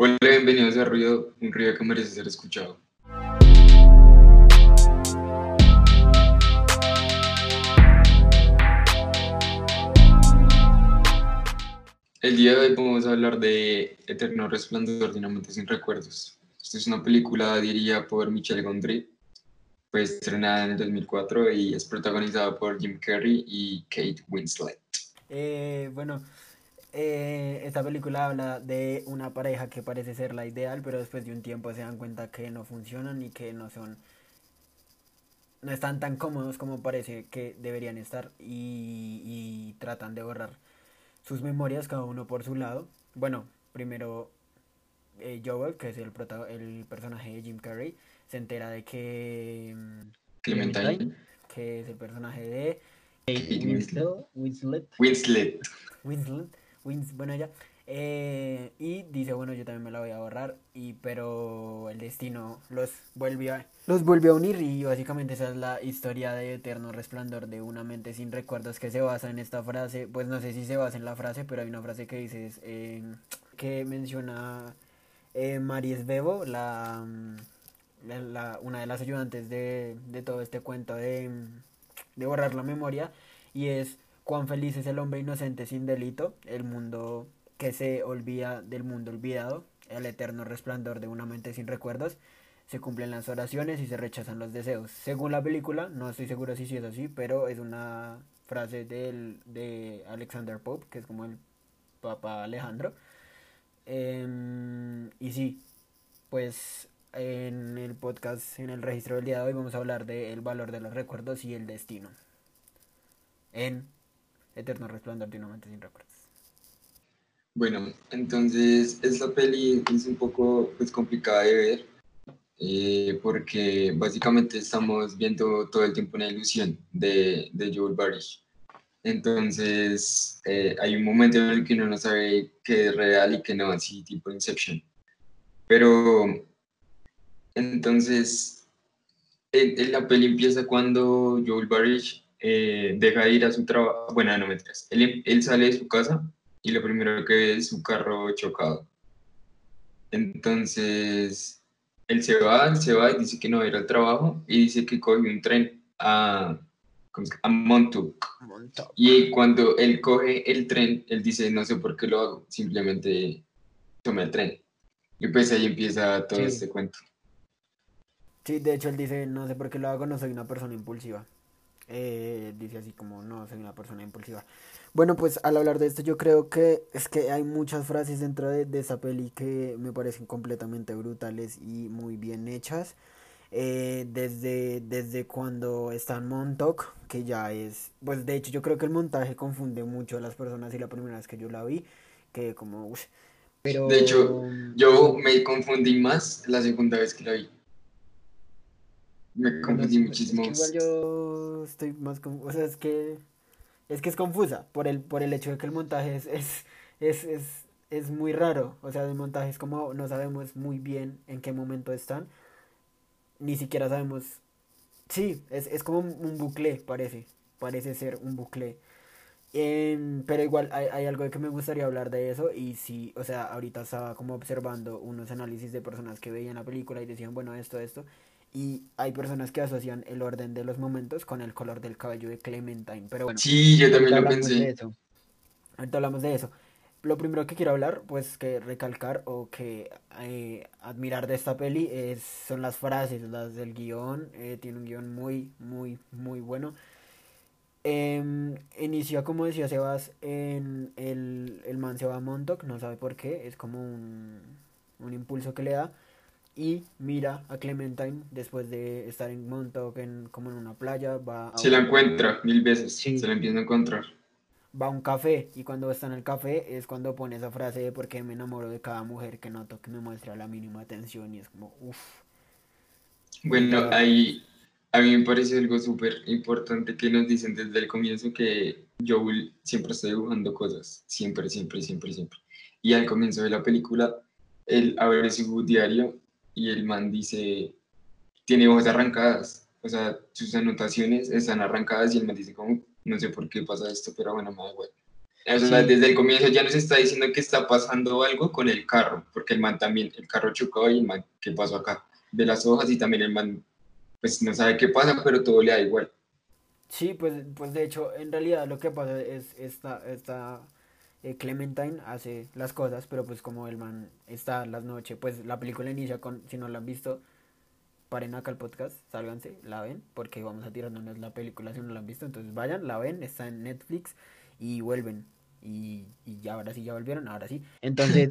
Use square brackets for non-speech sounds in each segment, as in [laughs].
Hola, bienvenidos a Ruido, un ruido que merece ser escuchado. El día de hoy vamos a hablar de Eterno Resplandor de una mente sin recuerdos. Esta es una película dirigida por Michel Gondry, pues estrenada en el 2004 y es protagonizada por Jim Carrey y Kate Winslet. Eh, bueno, eh, esta película habla de una pareja que parece ser la ideal, pero después de un tiempo se dan cuenta que no funcionan y que no son no están tan cómodos como parece que deberían estar y, y tratan de borrar sus memorias cada uno por su lado. Bueno, primero eh, Joel, que es el, el personaje de Jim Carrey, se entera de que mm, Clementine, que es el personaje de Winslet. Winslet. Winslet bueno, ya. Eh, y dice, bueno, yo también me la voy a borrar, y, pero el destino los vuelve, a, los vuelve a unir y básicamente esa es la historia de Eterno Resplandor de una mente sin recuerdos que se basa en esta frase, pues no sé si se basa en la frase, pero hay una frase que dice, eh, que menciona eh, Maries Bebo, la, la, una de las ayudantes de, de todo este cuento de, de borrar la memoria, y es Cuán feliz es el hombre inocente sin delito, el mundo que se olvida del mundo olvidado, el eterno resplandor de una mente sin recuerdos, se cumplen las oraciones y se rechazan los deseos. Según la película, no estoy seguro si es así, pero es una frase del, de Alexander Pope, que es como el Papa Alejandro. Em, y sí, pues en el podcast, en el registro del día de hoy, vamos a hablar del valor de los recuerdos y el destino. En Eterno Resplandor de una mente sin recuerdos. Bueno, entonces esta peli es un poco pues, complicada de ver eh, porque básicamente estamos viendo todo el tiempo una ilusión de, de Joel Barish. Entonces eh, hay un momento en el que uno no sabe qué es real y qué no, así tipo Inception. Pero entonces en, la peli empieza cuando Joel Barish eh, deja de ir a su trabajo, bueno, no me él, él sale de su casa y lo primero que ve es su carro chocado. Entonces, él se va, se va y dice que no va a ir al trabajo y dice que coge un tren a, a Montauk. Y cuando él coge el tren, él dice, no sé por qué lo hago, simplemente tomé el tren. Y pues ahí empieza todo este cuento. Sí, de hecho él dice, no sé por qué lo hago, no soy una persona impulsiva. Eh, dice así como, no, soy una persona impulsiva. Bueno, pues al hablar de esto yo creo que es que hay muchas frases dentro de, esa peli que me parecen completamente brutales y muy bien hechas. Eh, desde, desde cuando está en Montauk, que ya es, pues de hecho yo creo que el montaje confunde mucho a las personas y la primera vez que yo la vi, que como, pero... De hecho, yo me confundí más la segunda vez que la vi. Me confundí muchísimo. igual yo estoy más o sea, es que es que es confusa por el por el hecho de que el montaje es es, es, es, es muy raro, o sea, el montaje es como no sabemos muy bien en qué momento están. Ni siquiera sabemos Sí, es, es como un bucle, parece. Parece ser un bucle. Em, pero igual hay, hay, algo de que me gustaría hablar de eso y sí, o sea, ahorita estaba como observando unos análisis de personas que veían la película y decían, bueno, esto, esto, y hay personas que asocian el orden de los momentos con el color del cabello de Clementine. Pero bueno, sí, yo también lo pensé. Ahorita hablamos de eso. Lo primero que quiero hablar, pues que recalcar o que eh, admirar de esta peli es, son las frases, las del guion. Eh, tiene un guion muy, muy, muy bueno. Eh, inicia, como decía Sebas, en el, el man se va a Montauk, no sabe por qué, es como un, un impulso que le da y mira a Clementine después de estar en Montauk en, como en una playa. Va se la encuentra mil veces, se la empieza a encontrar. Va a un café y cuando está en el café es cuando pone esa frase de porque me enamoro de cada mujer que noto que me muestra la mínima atención y es como uff. Bueno, ahí a mí me parece algo súper importante que nos dicen desde el comienzo que Joel siempre está dibujando cosas, siempre, siempre, siempre, siempre. Y al comienzo de la película, él abre su diario y el man dice, tiene hojas arrancadas, o sea, sus anotaciones están arrancadas y el man dice como, no sé por qué pasa esto, pero bueno, me da igual. desde el comienzo ya nos está diciendo que está pasando algo con el carro, porque el man también, el carro chocó y el man, ¿qué pasó acá? De las hojas y también el man, pues no sabe qué pasa, pero todo le da igual. Sí, pues, pues de hecho, en realidad lo que pasa es esta, esta eh, Clementine hace las cosas, pero pues como el man está las noches, pues la película inicia con, si no la han visto, paren acá el podcast, sálganse, la ven, porque vamos a tirarnos la película si no la han visto, entonces vayan, la ven, está en Netflix y vuelven. Y, y ahora sí, ya volvieron, ahora sí. Entonces,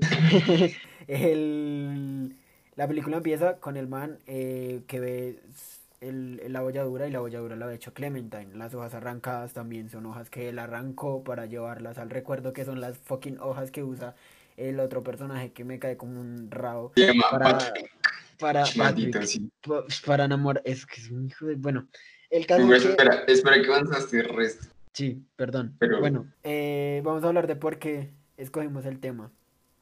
[laughs] el, la película empieza con el man eh, que ve el, la bolladura y la bolladura la ha hecho Clementine. Las hojas arrancadas también son hojas que él arrancó para llevarlas al recuerdo, que son las fucking hojas que usa el otro personaje que me cae como un rabo. Para, para, para enamorar. Es que es un hijo de. Bueno, el caso. es que... Espera, espera que avanzaste el resto. Sí, perdón. Pero... Bueno, eh, vamos a hablar de por qué escogimos el tema,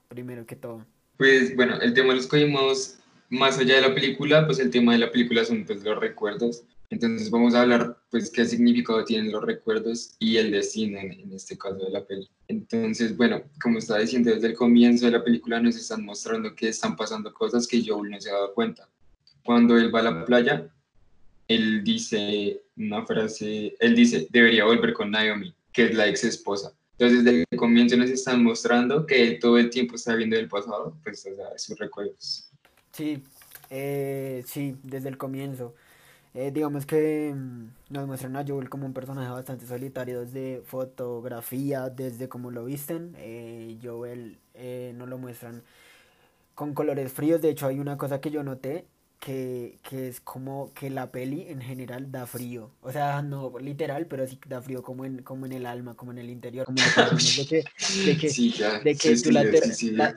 primero que todo. Pues bueno, el tema lo escogimos más allá de la película, pues el tema de la película son pues los recuerdos. Entonces vamos a hablar pues qué significado tienen los recuerdos y el destino en, este caso de la película. Entonces, bueno, como estaba diciendo desde el comienzo de la película nos están mostrando que están pasando cosas que Joel no se ha dado cuenta. Cuando él va a la playa, él dice una frase, él dice, debería volver con Naomi, que es la ex esposa. Entonces, desde el comienzo nos están mostrando que él todo el tiempo está viendo el pasado, pues, o sea, sus recuerdos. Sí, eh, sí, desde el comienzo. Eh, digamos que mm, nos muestran a Joel como un personaje bastante solitario desde fotografía, desde cómo lo visten. Eh, Joel eh, no lo muestran con colores fríos. De hecho, hay una cosa que yo noté que, que, es como que la peli en general da frío. O sea, no literal, pero sí da frío como en, como en el alma, como en el interior. Como de que, de que, de que tú la, [laughs]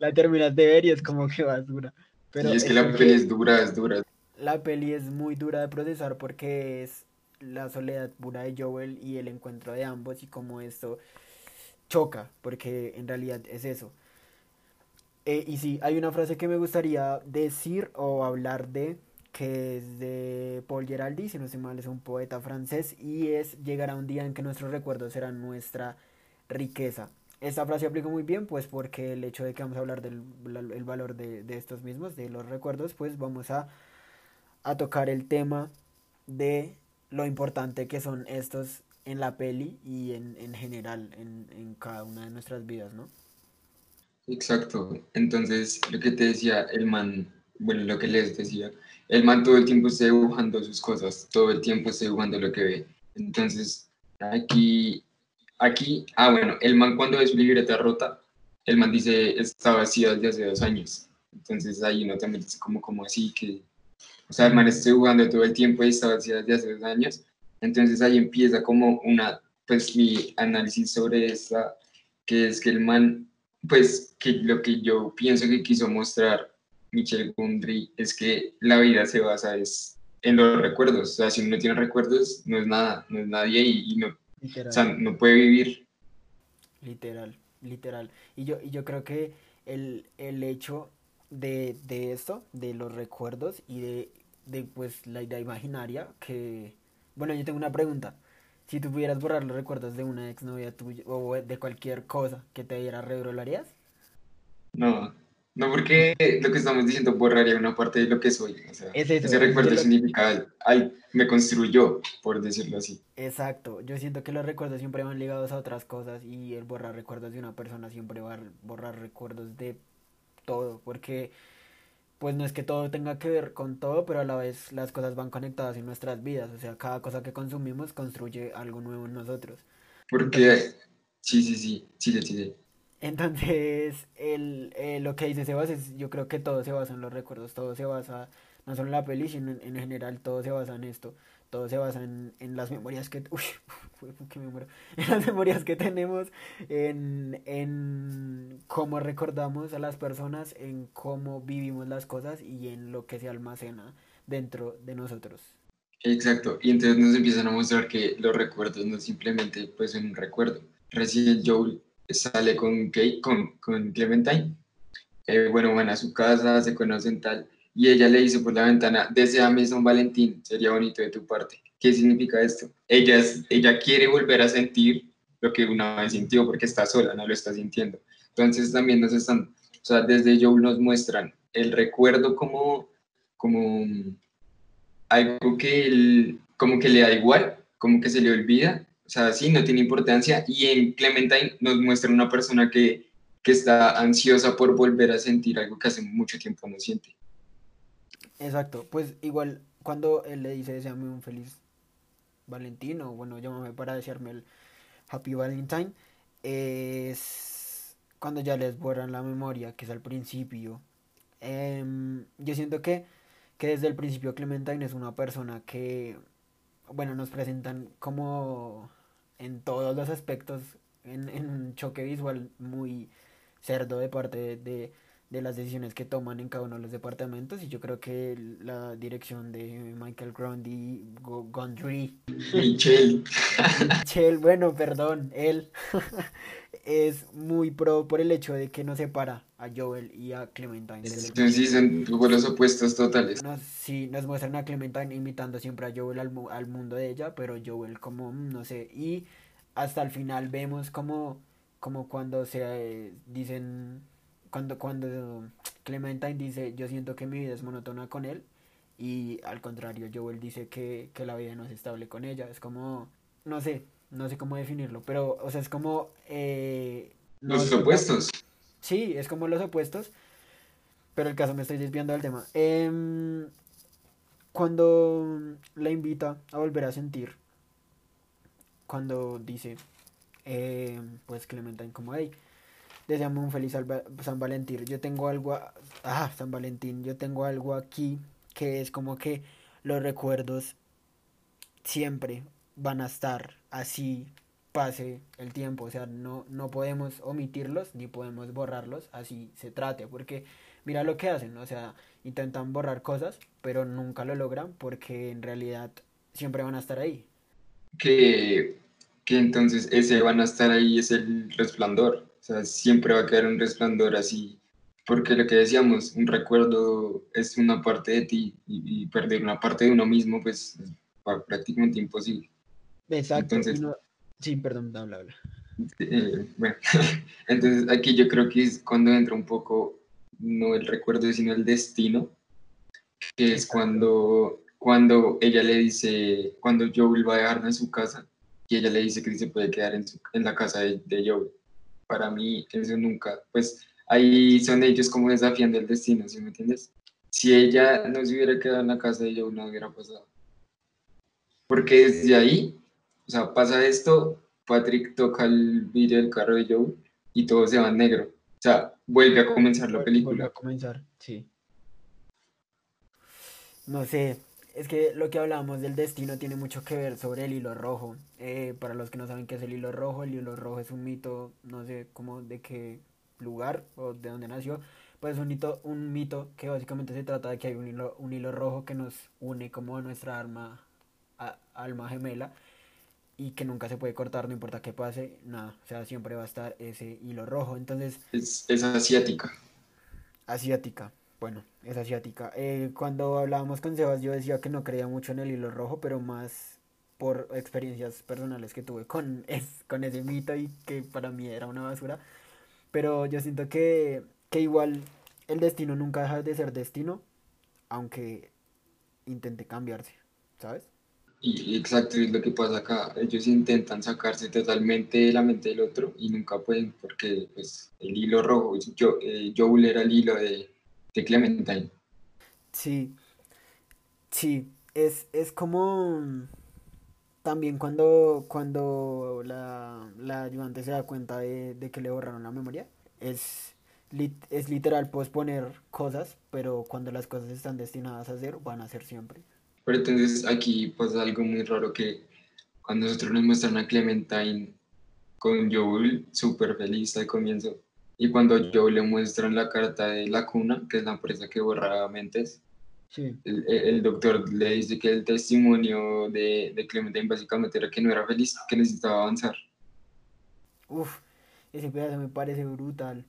la, terminas de ver y es como que basura. Pero es que la peli es dura, es dura. La peli es muy dura de procesar porque es la soledad pura de Joel y el encuentro de ambos y como esto choca, porque en realidad es eso. Eh, y sí, hay una frase que me gustaría decir o hablar de, que es de Paul Geraldi, si no sé mal, es un poeta francés, y es llegará un día en que nuestros recuerdos serán nuestra riqueza. Esta frase aplica muy bien, pues porque el hecho de que vamos a hablar del el valor de, de, estos mismos, de los recuerdos, pues vamos a, a tocar el tema de lo importante que son estos en la peli y en, en general en, en cada una de nuestras vidas, ¿no? Exacto. Entonces, lo que te decía, el man, bueno, lo que les decía, el man todo el tiempo está dibujando sus cosas, todo el tiempo está dibujando lo que ve. Entonces, aquí, aquí, ah, bueno, el man cuando ve su libreta rota, el man dice, está vacía desde hace dos años. Entonces, ahí no también es como, como así, que, o sea, el man está dibujando todo el tiempo y está vacía desde hace dos años. Entonces, ahí empieza como una, pues, mi análisis sobre esta, que es que el man pues que lo que yo pienso que quiso mostrar Michel Gondry es que la vida se basa es en los recuerdos. O sea, si uno no tiene recuerdos, no es nada, no es nadie y, no, o sea, no puede vivir. Literal, literal. Y yo, y yo creo que el, el hecho de, de, esto, de los recuerdos y de, de pues la idea imaginaria que... Bueno, yo tengo una pregunta si tú pudieras borrar los recuerdos de una exnovia tuya o de cualquier cosa que te diera rebro, ¿lo harías? No, no porque lo que estamos diciendo borraría una parte de lo que soy. O sea, ese recuerdo significa, ay, me construyó, por decirlo así. Exacto, yo siento que los recuerdos siempre van ligados a otras cosas y el borrar recuerdos de una persona siempre va a borrar recuerdos de todo, porque pues no es que todo tenga que ver con todo, pero a la vez las cosas van conectadas en nuestras vidas, o sea, cada cosa que consumimos construye algo nuevo en nosotros. Porque, sí, sí, sí, sí, sí. Entonces, el, eh, lo que dice Sebas es, yo creo que todo se basa en los recuerdos, todo se basa, no solo en la peli, sino en, en general, todo se basa en esto todo se basa en, en las memorias que uy, qué me [laughs] en las memorias que tenemos en, en cómo recordamos a las personas en cómo vivimos las cosas y en lo que se almacena dentro de nosotros. Exacto. Y entonces nos empiezan a mostrar que los recuerdos no simplemente pues son un recuerdo. Recién Joel sale con Kate con, con Clementine. Eh, bueno van a su casa se conocen tal y ella le dice por la ventana, deseame San Valentín, sería bonito de tu parte. ¿Qué significa esto? Ella, ella quiere volver a sentir lo que una vez sintió porque está sola, no lo está sintiendo. Entonces también nos están, o sea, desde Joel nos muestran el recuerdo como, como algo que como que le da igual, como que se le olvida, o sea, sí, no tiene importancia. Y en Clementine nos muestra una persona que, que está ansiosa por volver a sentir algo que hace mucho tiempo no siente. Exacto, pues igual cuando él le dice deseame un feliz Valentino, bueno, llámame para desearme el Happy Valentine, es cuando ya les borran la memoria, que es al principio. Em, yo siento que, que desde el principio Clementine es una persona que, bueno, nos presentan como en todos los aspectos, en, un choque visual muy cerdo de parte de las decisiones que toman en cada uno de los departamentos y yo creo que la dirección de Michael Grundy, Gondry, Michelle, Michelle, bueno, perdón, él [laughs] es muy pro por el hecho de que no separa a Joel y a Clementine. Sí, son los opuestos totales. Nos, sí, nos muestran a Clementine imitando siempre a Joel al, al mundo de ella, pero Joel como, mm, no sé, y hasta el final vemos como, como cuando se eh, dicen cuando, cuando Clementine dice, yo siento que mi vida es monótona con él, y al contrario, Joel dice que, la vida no es estable con ella. Es como, no sé, no sé cómo definirlo, pero, o sea, es como... Eh, los opuestos. Sí, es como los opuestos, pero el caso me estoy desviando del tema. Em, cuando la invita a volver a sentir, cuando dice, eh, pues Clementine como, hey, deseamos un feliz San Valentín. Yo tengo algo, ah, San Valentín, yo tengo algo aquí que es como que los recuerdos siempre van a estar así pase el tiempo, o sea, no, no podemos omitirlos ni podemos borrarlos, así se trate, porque mira lo que hacen, o sea, intentan borrar cosas, pero nunca lo logran porque en realidad siempre van a estar ahí. Que, que entonces ese van a estar ahí es el resplandor, sea, siempre va a quedar un resplandor así, porque lo que decíamos, un recuerdo es una parte de ti y, perder una parte de uno mismo, pues es prácticamente imposible. Exacto. Entonces, Sí, perdón, habla, habla. Eh, bueno, [laughs] entonces aquí yo creo que es cuando entra un poco, no el recuerdo, sino el destino, que es cuando, cuando ella le dice, cuando Joel va a dejarla en su casa, y ella le dice que se puede quedar en, en la casa de, de Joel para mí eso nunca, pues ahí son ellos como desafiando el destino, ¿sí me entiendes? Si ella no se hubiera quedado en la casa de Joe, no hubiera pasado. Porque desde ahí, o sea, pasa esto, Patrick toca el vidrio del carro de Joe y todo se va en negro. O sea, vuelve a comenzar la película. Vuelve a comenzar, sí. No sé, es que lo que hablábamos del destino tiene mucho que ver sobre el hilo rojo. Eh, para los que no saben qué es el hilo rojo, el hilo rojo es un mito, no sé cómo, de qué lugar o de dónde nació. Pues es un mito, un mito que básicamente se trata de que hay un hilo, un hilo rojo que nos une como nuestra alma, alma gemela y que nunca se puede cortar, no importa qué pase, nada, o sea, siempre va a estar ese hilo rojo. Entonces... Es, es asiática. Asiática. Bueno, es asiática. Eh, cuando hablábamos con Sebas, yo decía que no creía mucho en el hilo rojo, pero más por experiencias personales que tuve con, [laughs] es, con ese mito y que para mí era una basura. Pero yo siento que, que igual el destino nunca deja de ser destino, aunque intente cambiarse, ¿sabes? Y exacto, es lo que pasa acá. Ellos intentan sacarse totalmente de la mente del otro y nunca pueden porque pues, el hilo rojo, yo, eh, Joel era el hilo de, de Clementine. Sí, sí, es, es como también cuando, cuando la, la ayudante se da cuenta de, que le borraron la memoria, es, es literal posponer cosas, pero cuando las cosas están destinadas a ser, van a ser siempre. Pero entonces aquí pasa algo muy raro que cuando nosotros nos muestran a Clementine con Joel súper feliz al comienzo, y cuando yo le muestran la carta de la cuna, que es la empresa que borra mentes, el, doctor le dice que el testimonio de, de Clementine básicamente era que no era feliz, que necesitaba avanzar. Uf, ese pedazo me parece brutal.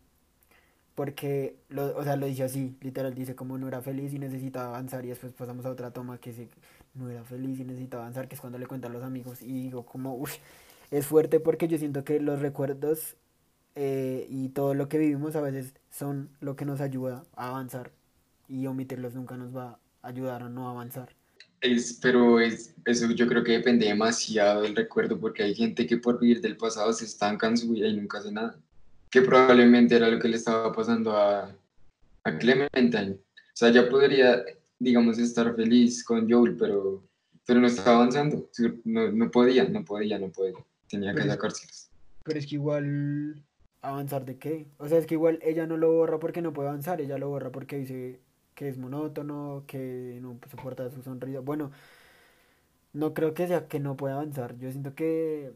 Porque, lo, o sea, lo dice así, literal, dice como no era feliz y necesitaba avanzar. Y después pasamos a otra toma que dice no era feliz y necesitaba avanzar, que es cuando le cuentan a los amigos. Y digo, como, uff, es fuerte porque yo siento que los recuerdos eh, y todo lo que vivimos a veces son lo que nos ayuda a avanzar y omitirlos nunca nos va a ayudar a no avanzar. Es, pero es, eso yo creo que depende demasiado del recuerdo porque hay gente que por vivir del pasado se estanca en su vida y nunca hace nada. Que probablemente era lo que le estaba pasando a, a Clementine. O sea, ya podría, digamos, estar feliz con Joel, pero, pero no estaba avanzando. No, no podía, no podía, no podía. Tenía que sacárselos. Pero es que igual ¿Avanzar de qué? O sea, es que igual ella no lo borra porque no puede avanzar, ella lo borra porque dice que es monótono, que no soporta su sonrisa. Bueno, no creo que sea que no pueda avanzar. Yo siento que,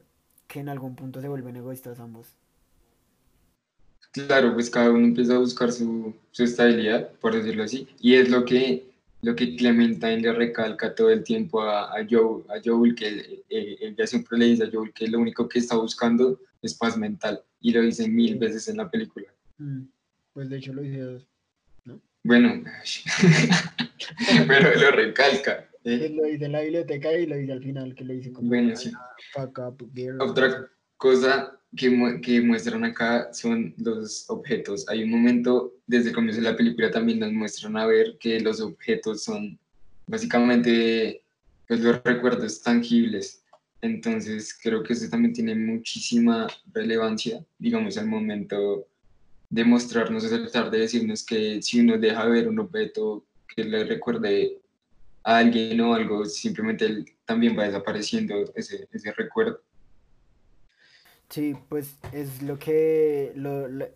que en algún punto se vuelven egoístas ambos. Claro, pues cada uno empieza a buscar su, su estabilidad, por decirlo así. Y es lo que, lo que Clementine le recalca todo el tiempo a, a, Joel, a Joel, que ella siempre le dice a Joel que lo único que está buscando es paz mental y lo dice mil veces en la película. Mm, pues de hecho lo dice dos, ¿no? Bueno, [laughs] pero lo recalca. ¿eh? Lo dice en la biblioteca y lo dice al final, que le dice como... Bueno, sí. Otra cosa que, que, muestran acá son los objetos. Hay un momento, desde el comienzo de la película también nos muestran a ver que los objetos son básicamente pues, los recuerdos tangibles entonces creo que eso también tiene muchísima relevancia, digamos, al momento de mostrarnos, tratar de decirnos que si uno deja ver un objeto que le recuerde a alguien o algo, simplemente también va desapareciendo ese, ese recuerdo. Sí, pues es lo que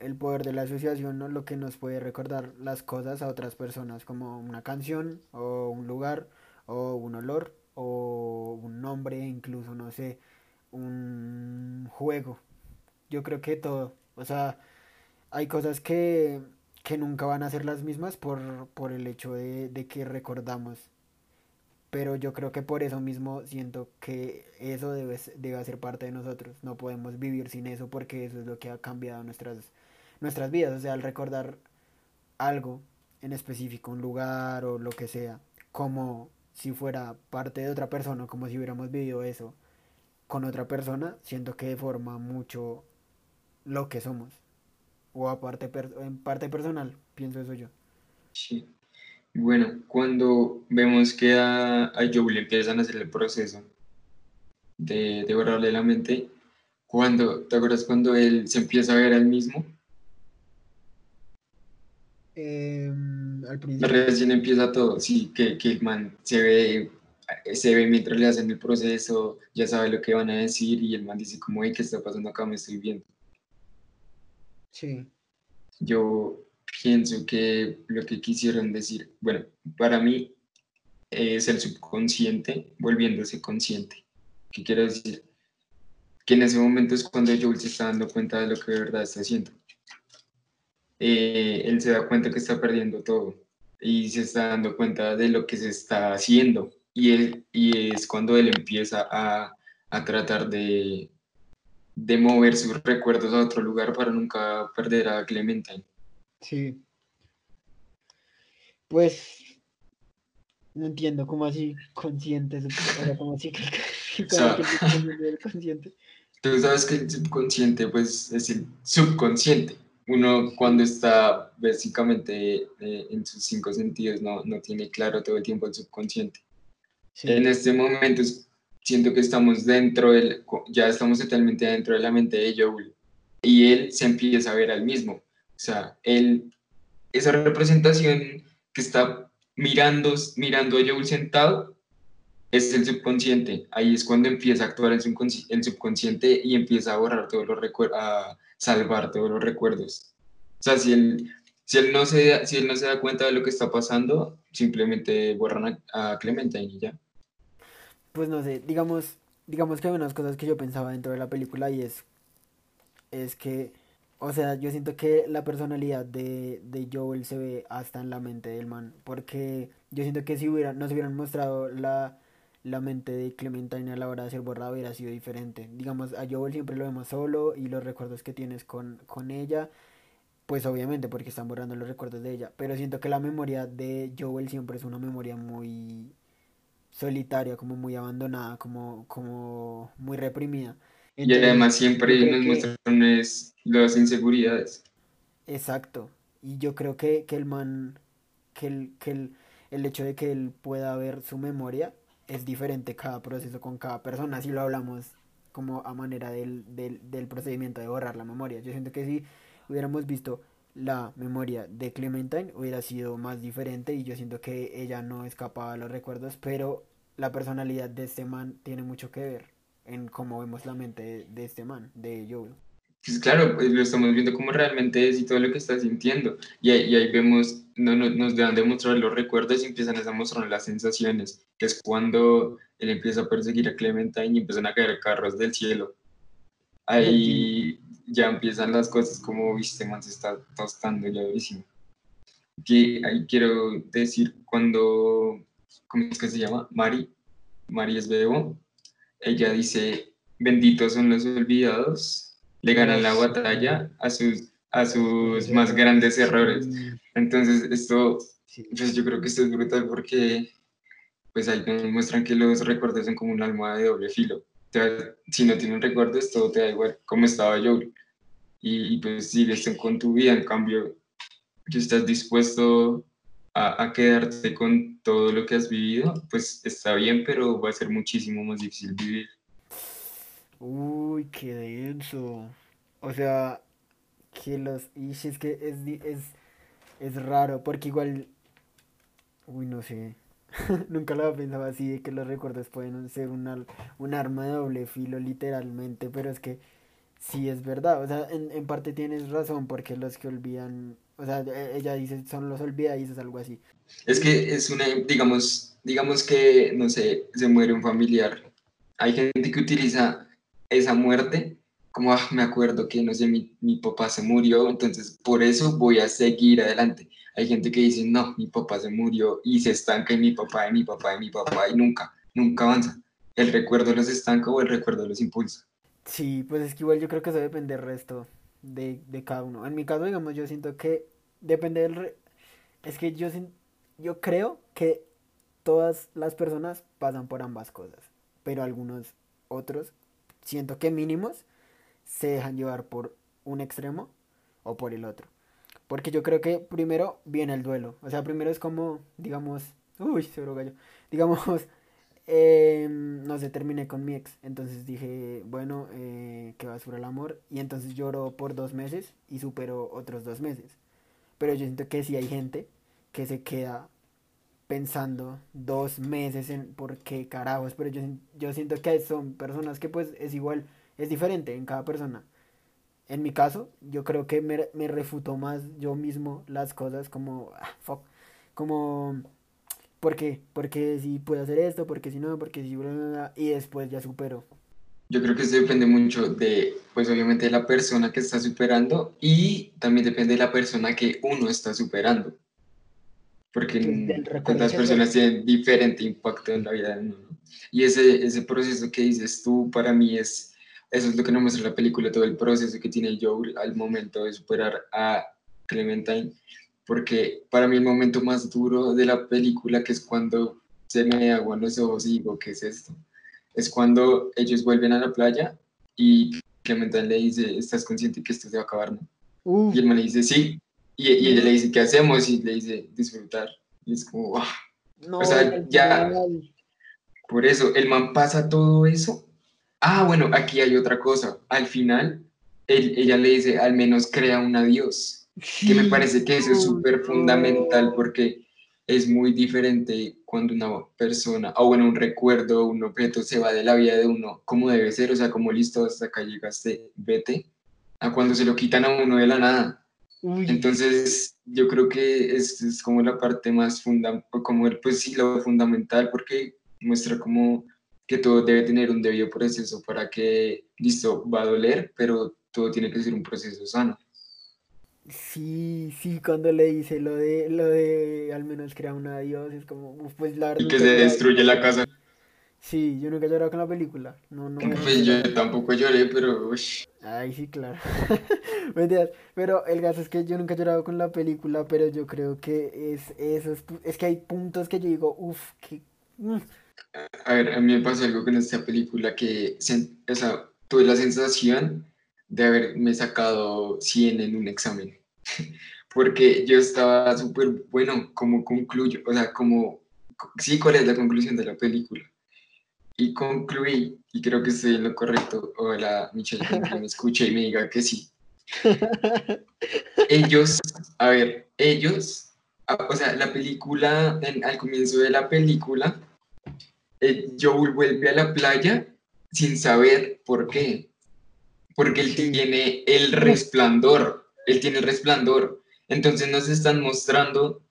el poder de la asociación, ¿no? lo que nos puede recordar las cosas a otras personas, como una canción o un lugar o un olor o un nombre, incluso, no sé, un juego. Yo creo que todo. O sea, hay cosas que, que nunca van a ser las mismas por, por el hecho de, de, que recordamos. Pero yo creo que por eso mismo siento que eso debe, debe ser parte de nosotros. No podemos vivir sin eso porque eso es lo que ha cambiado nuestras, nuestras vidas. O sea, al recordar algo en específico, un lugar o lo que sea, como si fuera parte de otra persona, como si hubiéramos vivido eso con otra persona, siento que deforma mucho lo que somos. O aparte, en parte personal, pienso eso yo. Sí. Bueno, cuando vemos que a, a Joel empiezan a hacer el proceso de, de borrarle la mente, cuando, ¿te acuerdas cuando él se empieza a ver al mismo? Eh, al Recién empieza todo, sí, que, que el man se ve, se ve mientras le hacen el proceso, ya sabe lo que van a decir y el man dice como, hey, ¿qué está pasando acá? Me estoy viendo. Sí. Yo pienso que lo que quisieron decir, bueno, para mí es el subconsciente volviéndose consciente. ¿Qué quiero decir? Que en ese momento es cuando Joel se está dando cuenta de lo que de verdad está haciendo. Eh, él se da cuenta que está perdiendo todo y se está dando cuenta de lo que se está haciendo y, él, y es cuando él empieza a, a tratar de, de mover sus recuerdos a otro lugar para nunca perder a Clementine. Sí. Pues no entiendo cómo así consciente, como así [laughs] consciente. Tú sabes que el subconsciente pues es el subconsciente uno cuando está básicamente eh, en sus cinco sentidos no, no, tiene claro todo el tiempo el subconsciente. En este momento siento que estamos dentro del, ya estamos totalmente dentro de la mente de Joel y él se empieza a ver al mismo. O sea, él, esa representación que está mirando, mirando a Joel sentado es el subconsciente. Ahí es cuando empieza a actuar el subconsciente, el subconsciente y empieza a borrar todos los recuerdos, salvar todos los recuerdos. O sea, si él, si él, no, se, si él no se da cuenta de lo que está pasando, simplemente borran a, a Clementine y ya. Pues no sé, digamos, digamos que hay unas cosas que yo pensaba dentro de la película y es, es que, o sea, yo siento que la personalidad de, de Joel se ve hasta en la mente del man, porque yo siento que si hubiera, nos hubieran mostrado la la mente de Clementine a la hora de ser borrado hubiera sido diferente. Digamos, a Joel siempre lo vemos solo y los recuerdos que tienes con, con ella, pues obviamente porque están borrando los recuerdos de ella. Pero siento que la memoria de Joel siempre es una memoria muy solitaria, como muy abandonada, como, como muy reprimida. y además siempre nos muestran las inseguridades. Exacto. Y yo creo que, que el man, que, el, que el, el hecho de que él pueda ver su memoria es diferente cada proceso con cada persona, si lo hablamos como a manera del, del, del procedimiento de borrar la memoria. Yo siento que si hubiéramos visto la memoria de Clementine hubiera sido más diferente y yo siento que ella no escapaba a los recuerdos, pero la personalidad de este man tiene mucho que ver en cómo vemos la mente de, este man, de Joel. Pues claro, pues lo estamos viendo como realmente es y todo lo que está sintiendo. Y ahí, y ahí vemos, no, no, nos dan de mostrar los recuerdos y empiezan a mostrar las sensaciones, que es cuando él empieza a perseguir a Clementine y empiezan a caer carros del cielo. Ahí ya empiezan las cosas como, viste, man, se está tostando ya durísimo. Que ahí quiero decir, cuando, ¿cómo es que se llama? Mari, Mari es Bebo, ella dice, benditos son los olvidados, le ganan la batalla a sus, a sus más grandes errores. Entonces, esto, pues yo creo que esto es brutal porque, pues ahí nos muestran que los recuerdos son como un almohada de doble filo si no tienes recuerdos, todo te da igual, como estaba yo. Y, y pues sigues con tu vida, en cambio, si estás dispuesto a, a, quedarte con todo lo que has vivido, pues está bien, pero va a ser muchísimo más difícil vivir. Uy, qué denso. O sea, que los... Es que es, es, es raro, porque igual... Uy, no sé. [laughs] Nunca lo había pensado así, de que los recuerdos pueden ser un, un arma de doble filo literalmente, pero es que sí es verdad, o sea, en, en parte tienes razón, porque los que olvidan, o sea, e, ella dice son los olvidadizos, algo así. Es que es una, digamos, digamos que, no sé, se muere un familiar. Hay gente que utiliza esa muerte como, ah, me acuerdo que, no sé, mi, mi papá se murió, entonces por eso voy a seguir adelante. Hay gente que dice, no, mi papá se murió y se estanca en mi papá, y mi papá, y mi papá, y nunca, nunca avanza. ¿El recuerdo los estanca o el recuerdo los impulsa? Sí, pues es que igual yo creo que eso depende del resto de, de cada uno. En mi caso, digamos, yo siento que depende del... Es que yo, yo creo que todas las personas pasan por ambas cosas, pero algunos otros, siento que mínimos, se dejan llevar por un extremo o por el otro. Porque yo creo que primero viene el duelo. O sea, primero es como, digamos, uy, se gallo. [laughs] Digamos, eh, no sé, terminé con mi ex. Entonces dije, bueno, eh, que basura el amor. Y entonces lloro por dos meses y supero otros dos meses. Pero yo siento que sí hay gente que se queda pensando dos meses en por qué carajos. Pero yo, yo siento que son personas que pues es igual, es diferente en cada persona en mi caso, yo creo que me, me refutó más yo mismo las cosas como, ah, fuck, como, ¿por qué? Porque si puedo hacer esto, porque si no, porque si, bla, y después ya supero. Yo creo que eso depende mucho de, pues obviamente de la persona que está superando y también depende de la persona que uno está superando. Porque las personas tienen diferente impacto en la vida de uno. Y ese, ese proceso que dices tú, para mí es eso es lo que nos muestra la película, todo el proceso que tiene Joel al momento de superar a Clementine, porque para mí el momento más duro de la película, que es cuando se me aguan los ojos y digo, ¿qué es esto? Es cuando ellos vuelven a la playa y Clementine le dice, ¿estás consciente que esto se va a acabar? No? Y el man le dice, sí. Y, y, ella le dice, ¿qué hacemos? Y le dice, disfrutar. Y es como, ah". o sea, ya... Por eso, el man pasa todo eso Ah, bueno, aquí hay otra cosa. Al final, ella le dice, al menos crea un adiós. Que me parece que eso es súper fundamental porque es muy diferente cuando una persona, o bueno, un recuerdo, un objeto se va de la vida de uno como debe ser, o sea, como listo, hasta acá llegaste, vete, a cuando se lo quitan a uno de la nada. Entonces, yo creo que es, es como la parte más fundamental, como el, pues sí, lo fundamental, porque muestra como que todo debe tener un debido proceso para que, listo, va a doler, pero todo tiene que ser un proceso sano. Sí, sí, cuando le dice lo de, lo de al menos crear un adiós, es como, pues la Y que se destruye la casa. Sí, yo nunca he llorado con la película. No, no [laughs] pues yo tampoco lloré, pero... Ay, sí, claro. [laughs] pero el caso es que yo nunca he llorado con la película, pero yo creo que es eso. Es, que hay puntos que yo digo, uff, que... A ver, a mí me pasa algo con esta película que, o sea, tuve la sensación de haberme sacado 100 en un examen, [laughs] porque yo estaba súper, bueno, como concluyo, o sea, como, sí, ¿cuál es la conclusión de la película? Y concluí, y creo que estoy en lo correcto, hola Michelle, que me escuche y me diga que sí. [laughs] ellos, a ver, ellos, o sea, la película, al comienzo de la película, eh, Joel vuelve a la playa sin saber por qué. Porque él tiene el resplandor, él tiene el resplandor. Entonces nos están mostrando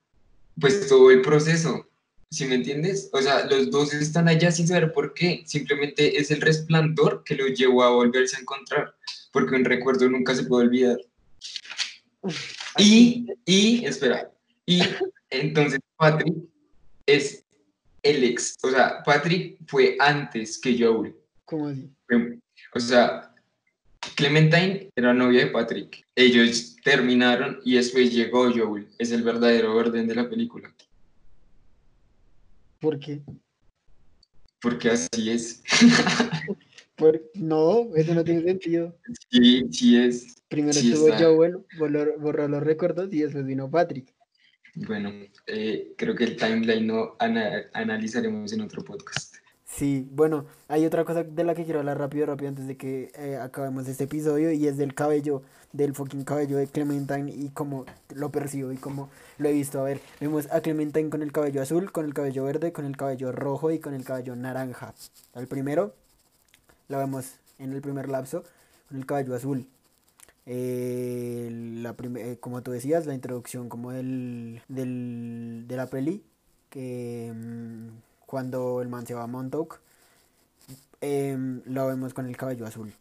pues todo el proceso, ¿sí me entiendes? O sea, los dos están allá sin saber por qué. Simplemente es el resplandor que lo llevó a volverse a encontrar, porque un recuerdo nunca se puede olvidar. Y, y, espera, y entonces Patrick es el ex, o sea, Patrick fue antes que Joel. ¿Cómo así? O sea, Clementine era novia de Patrick. Ellos terminaron y después llegó Joel. Es el verdadero orden de la película. ¿Por qué? Porque así es. No, eso no tiene sentido. Sí, sí es. Primero estuvo Joel, borró, los recuerdos y después vino Patrick. Bueno, eh, creo que el timeline no analizaremos en otro podcast. Sí, bueno, hay otra cosa de la que quiero hablar rápido, rápido antes de que eh, acabemos este episodio y es del cabello, del fucking cabello de Clementine y cómo lo percibo y cómo lo he visto. A ver, vemos a Clementine con el cabello azul, con el cabello verde, con el cabello rojo y con el cabello naranja. El primero, lo vemos en el primer lapso, con el cabello azul. Eh, la eh, como tú decías, la introducción como del, del, de la peli, que... Mm, cuando el man se va a Montauk, em, lo vemos con el cabello azul,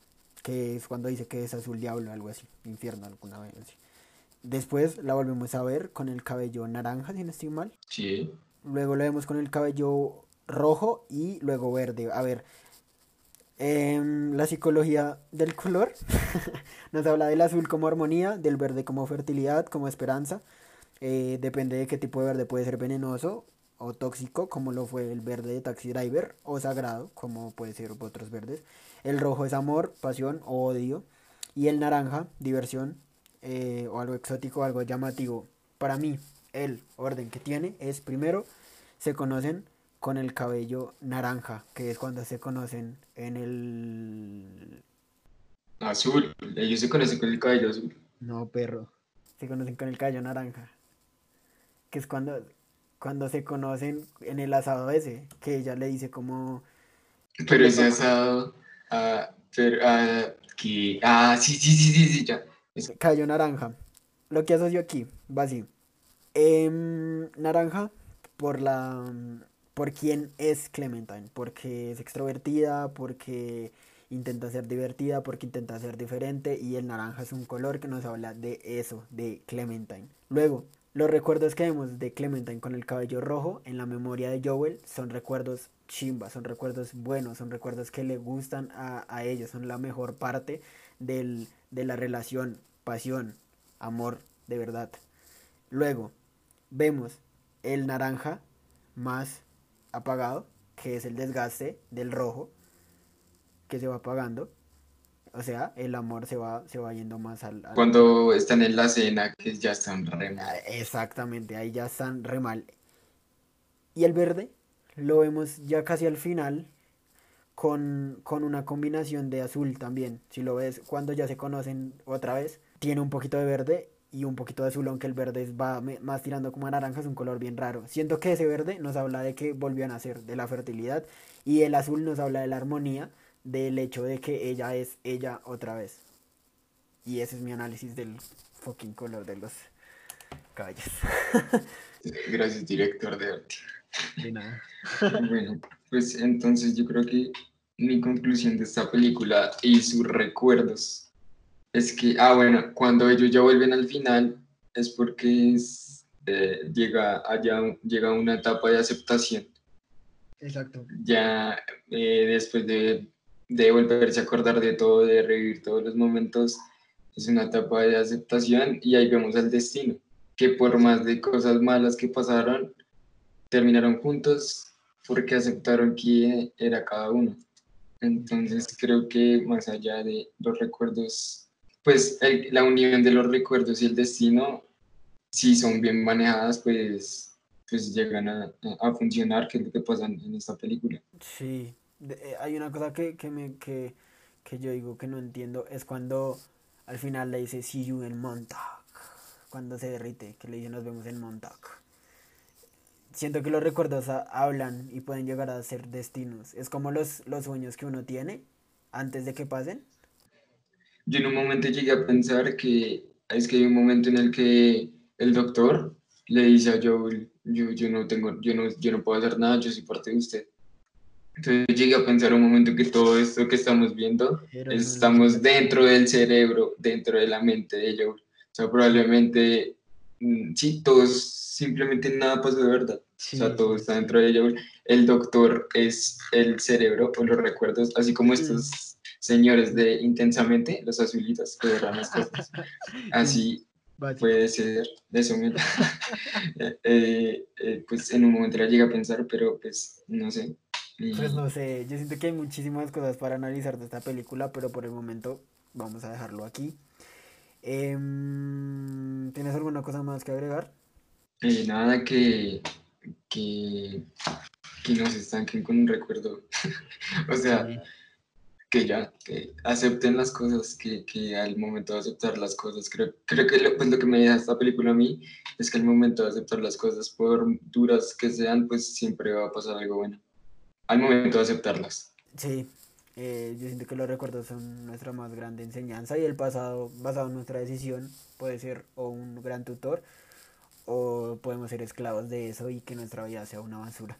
que es cuando dice que es azul diablo, algo así, infierno, alguna vez así. Después la volvemos a ver con el cabello naranja, si no estoy mal. Sí. Luego la vemos con el cabello rojo y luego verde. A ver, em, la psicología del color [laughs] nos habla del azul como armonía, del verde como fertilidad, como esperanza. Eh, depende de qué tipo de verde puede ser venenoso o tóxico, como lo fue el verde de Taxi Driver, o sagrado, como puede ser otros verdes. El rojo es amor, pasión o odio. Y el naranja, diversión, eh, o algo exótico, algo llamativo. Para mí, el orden que tiene es primero, se conocen con el cabello naranja, que es cuando se conocen en el... Azul, ellos se conocen con el cabello azul. No, perro, se conocen con el cabello naranja. Que es cuando cuando se conocen en el asado ese, que ella le dice como... Pero ese asado, pero, ah, que, ah, sí, sí, sí, sí, sí, ya. Cayó naranja. Lo que asocio aquí, va así. Em, naranja por la por quién es Clementine, porque es extrovertida, porque intenta ser divertida, porque intenta ser diferente y el naranja es un color que nos habla de eso, de Clementine. Luego, los recuerdos que vemos de Clementine con el cabello rojo en la memoria de Joel son recuerdos chimbas, son recuerdos buenos, son recuerdos que le gustan a, ellos, son la mejor parte del, de la relación, pasión, amor de verdad. Luego, vemos el naranja más apagado, que es el desgaste del rojo, que se va apagando. O sea, el amor se va, se va yendo más al, Cuando están en la cena, que ya están re mal. Ah, exactamente, ahí ya están re mal. Y el verde lo vemos ya casi al final con, con una combinación de azul también. Si lo ves, cuando ya se conocen otra vez, tiene un poquito de verde y un poquito de azul, aunque el verde va más tirando como a naranja, es un color bien raro. Siento que ese verde nos habla de que volvió a nacer, de la fertilidad, y el azul nos habla de la armonía del hecho de que ella es ella otra vez. Y ese es mi análisis del fucking color de los caballos. [laughs] Gracias, director de arte. De nada. Bueno, pues entonces yo creo que mi conclusión de esta película y sus recuerdos es que, ah, bueno, cuando ellos ya vuelven al final es porque eh, llega allá llega una etapa de aceptación. Exacto. Ya eh, después de de volverse a acordar de todo, de revivir todos los momentos, es una etapa de aceptación y ahí vemos el destino, que por más de cosas malas que pasaron, terminaron juntos porque aceptaron quién era cada uno. Entonces creo que más allá de los recuerdos, pues la unión de los recuerdos y el destino, si son bien manejadas, pues, pues llegan a, a funcionar, que es lo que pasa en esta película. Sí, eh, hay una cosa que, que, me, que, que yo digo que no entiendo, es cuando al final le dice see you en Montauk, cuando se derrite, que le dice nos vemos en Montauk siento que los recuerdos hablan y pueden llegar a ser destinos. Es como los, los sueños que uno tiene antes de que pasen. Yo en un momento llegué a pensar que es que hay un momento en el que el doctor le dice a Joel, yo, yo no tengo, yo no, yo no puedo hacer nada, yo soy parte de usted. Entonces llegué a pensar un momento que todo esto que estamos viendo, estamos dentro del cerebro, dentro de la mente de Joel. O sea, probablemente, mm, sí, todos simplemente nada pasó de verdad. O sea, todo está dentro de ello. El doctor es el cerebro o los recuerdos, así como estos señores de intensamente, los azulitos que verán las cosas. [laughs] Así puede ser, de eso [laughs] [laughs] eh, eh, pues en un momento la llega a pensar, pero pues no sé. Pues no sé, yo siento que hay muchísimas cosas para analizar de esta película, pero por el momento vamos a dejarlo aquí. Em, ¿Tienes alguna cosa más que agregar? Eh, nada que que, que no se estanquen con un recuerdo. [laughs] o sea, que ya, que acepten las cosas, que, que, al momento de aceptar las cosas, creo, creo que lo, pues lo que me deja esta película a mí es que al momento de aceptar las cosas, por duras que sean, pues siempre va a pasar algo bueno. Al momento de aceptarlas. Sí, eh, yo siento que los recuerdos son nuestra más grande enseñanza y el pasado basado en nuestra decisión puede ser o un gran tutor o podemos ser esclavos de eso y que nuestra vida sea una basura.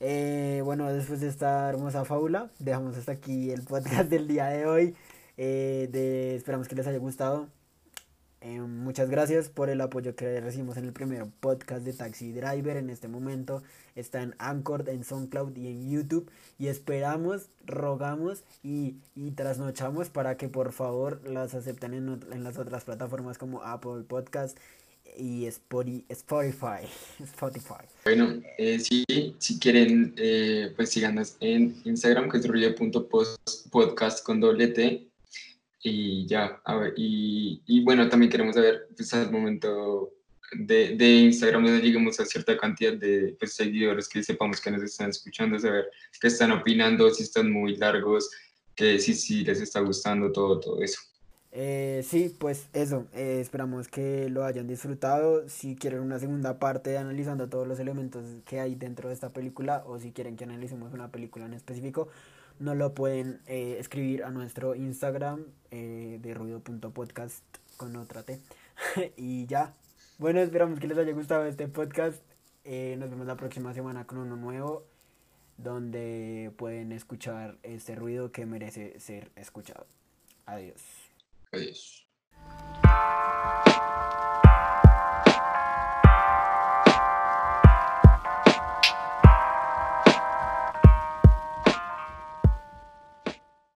Eh, bueno, después de esta hermosa fábula, dejamos hasta aquí el podcast del día de hoy. Eh, de, esperamos que les haya gustado. Eh, muchas gracias por el apoyo que recibimos en el primer podcast de Taxi Driver. En este momento está en Anchor, en SoundCloud y en YouTube. Y esperamos, rogamos y, y trasnochamos para que por favor las acepten en, las otras plataformas como Apple Podcast y Spotify. [laughs] Spotify. Bueno, eh, sí, si quieren, eh, pues síganos en Instagram, que es con doble T. Y ya, a ver, y, y bueno, también queremos saber, pues al momento de, de Instagram donde lleguemos a cierta cantidad de pues, seguidores que sepamos que nos están escuchando, saber qué están opinando, si están muy largos, que si, si les está gustando todo, todo eso. Eh, sí, pues eso, eh, esperamos que lo hayan disfrutado. Si quieren una segunda parte analizando todos los elementos que hay dentro de esta película o si quieren que analicemos una película en específico, nos lo pueden eh, escribir a nuestro Instagram eh, de ruido.podcast con otra T. [laughs] y ya, bueno, esperamos que les haya gustado este podcast. nos vemos la próxima semana con uno nuevo donde pueden escuchar este ruido que merece ser escuchado. Adiós. Isso.